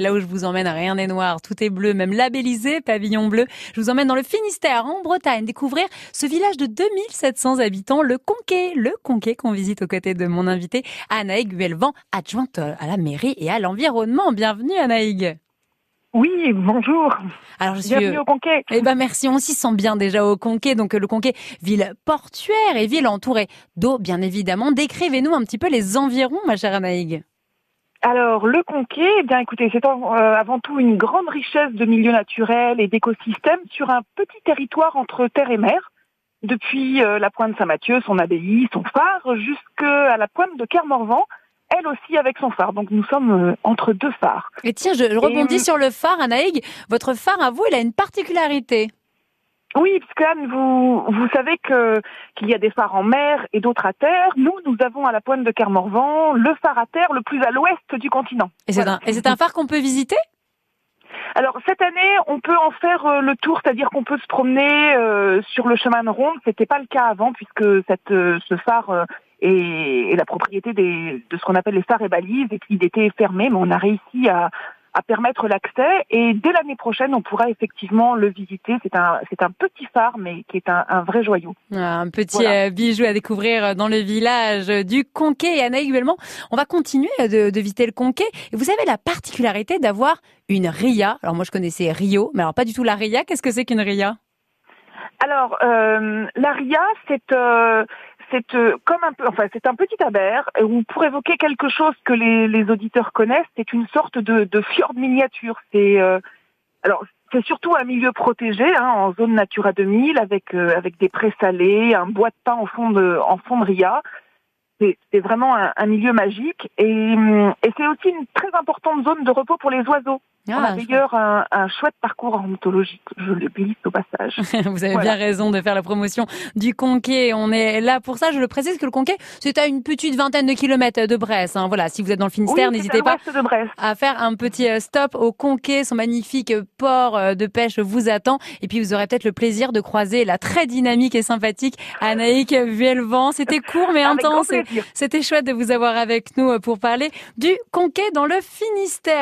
Là où je vous emmène, rien n'est noir, tout est bleu, même labellisé pavillon bleu. Je vous emmène dans le Finistère, en Bretagne, découvrir ce village de 2700 habitants, le Conquet. Le Conquet qu'on visite aux côtés de mon invité, Anaïg Guelvan, adjointe à la mairie et à l'environnement. Bienvenue Anaïg. Oui, bonjour. Alors je suis Bienvenue au Conquet. Eh ben merci, on s'y sent bien déjà au Conquet. Donc le Conquet, ville portuaire et ville entourée d'eau, bien évidemment. Décrivez-nous un petit peu les environs, ma chère Anaïg. Alors, le Conquet, eh bien écoutez, c'est euh, avant tout une grande richesse de milieux naturels et d'écosystèmes sur un petit territoire entre terre et mer, depuis euh, la pointe Saint-Mathieu, son abbaye, son phare, jusqu'à la pointe de Kermorvan, elle aussi avec son phare. Donc nous sommes euh, entre deux phares. Et tiens, je rebondis sur le phare, Anaïg. Votre phare, à vous, il a une particularité. Oui, parce que Anne, vous, vous savez que qu'il y a des phares en mer et d'autres à terre. Nous, nous avons à la pointe de Kermorvan le phare à terre le plus à l'ouest du continent. Et c'est un, un phare qu'on peut visiter? Alors cette année, on peut en faire euh, le tour, c'est-à-dire qu'on peut se promener euh, sur le chemin de ronde. C'était pas le cas avant puisque cette, euh, ce phare est, est, la propriété des, de ce qu'on appelle les phares et balises et qu'il était fermé, mais on a réussi à, à permettre l'accès et dès l'année prochaine on pourra effectivement le visiter. C'est un c'est un petit phare mais qui est un, un vrai joyau. Ah, un petit euh, bijou à découvrir dans le village du Conquet et Anna également. On va continuer de, de visiter le Conquet et vous avez la particularité d'avoir une ria. Alors moi je connaissais Rio, mais alors pas du tout la ria. Qu'est-ce que c'est qu'une ria? Alors, euh, la ria, c'est euh, c'est euh, comme un peu, enfin c'est un petit abert où pour évoquer quelque chose que les, les auditeurs connaissent, c'est une sorte de, de fjord miniature. C'est euh, alors c'est surtout un milieu protégé, hein, en zone Natura 2000, avec euh, avec des prés salés, un bois de pain en fond de en fond de ria. C'est vraiment un, un, milieu magique et, et c'est aussi une très importante zone de repos pour les oiseaux. Ah, on a d'ailleurs un, un, chouette parcours ornithologique, je le glisse au passage. Vous avez bien raison de faire la promotion du Conquet. On est là pour ça. Je le précise que le Conquet, c'est à une petite vingtaine de kilomètres de Brest. Hein. Voilà, si vous êtes dans le Finistère, oui, n'hésitez pas à faire un petit euh, stop au Conquet. Son magnifique port euh, de pêche vous attend. Et puis vous aurez peut-être le plaisir de croiser la très dynamique et sympathique Anaïk Vuelvent. C'était court mais intense. C'était chouette de vous avoir avec nous pour parler du Conquet dans le Finistère.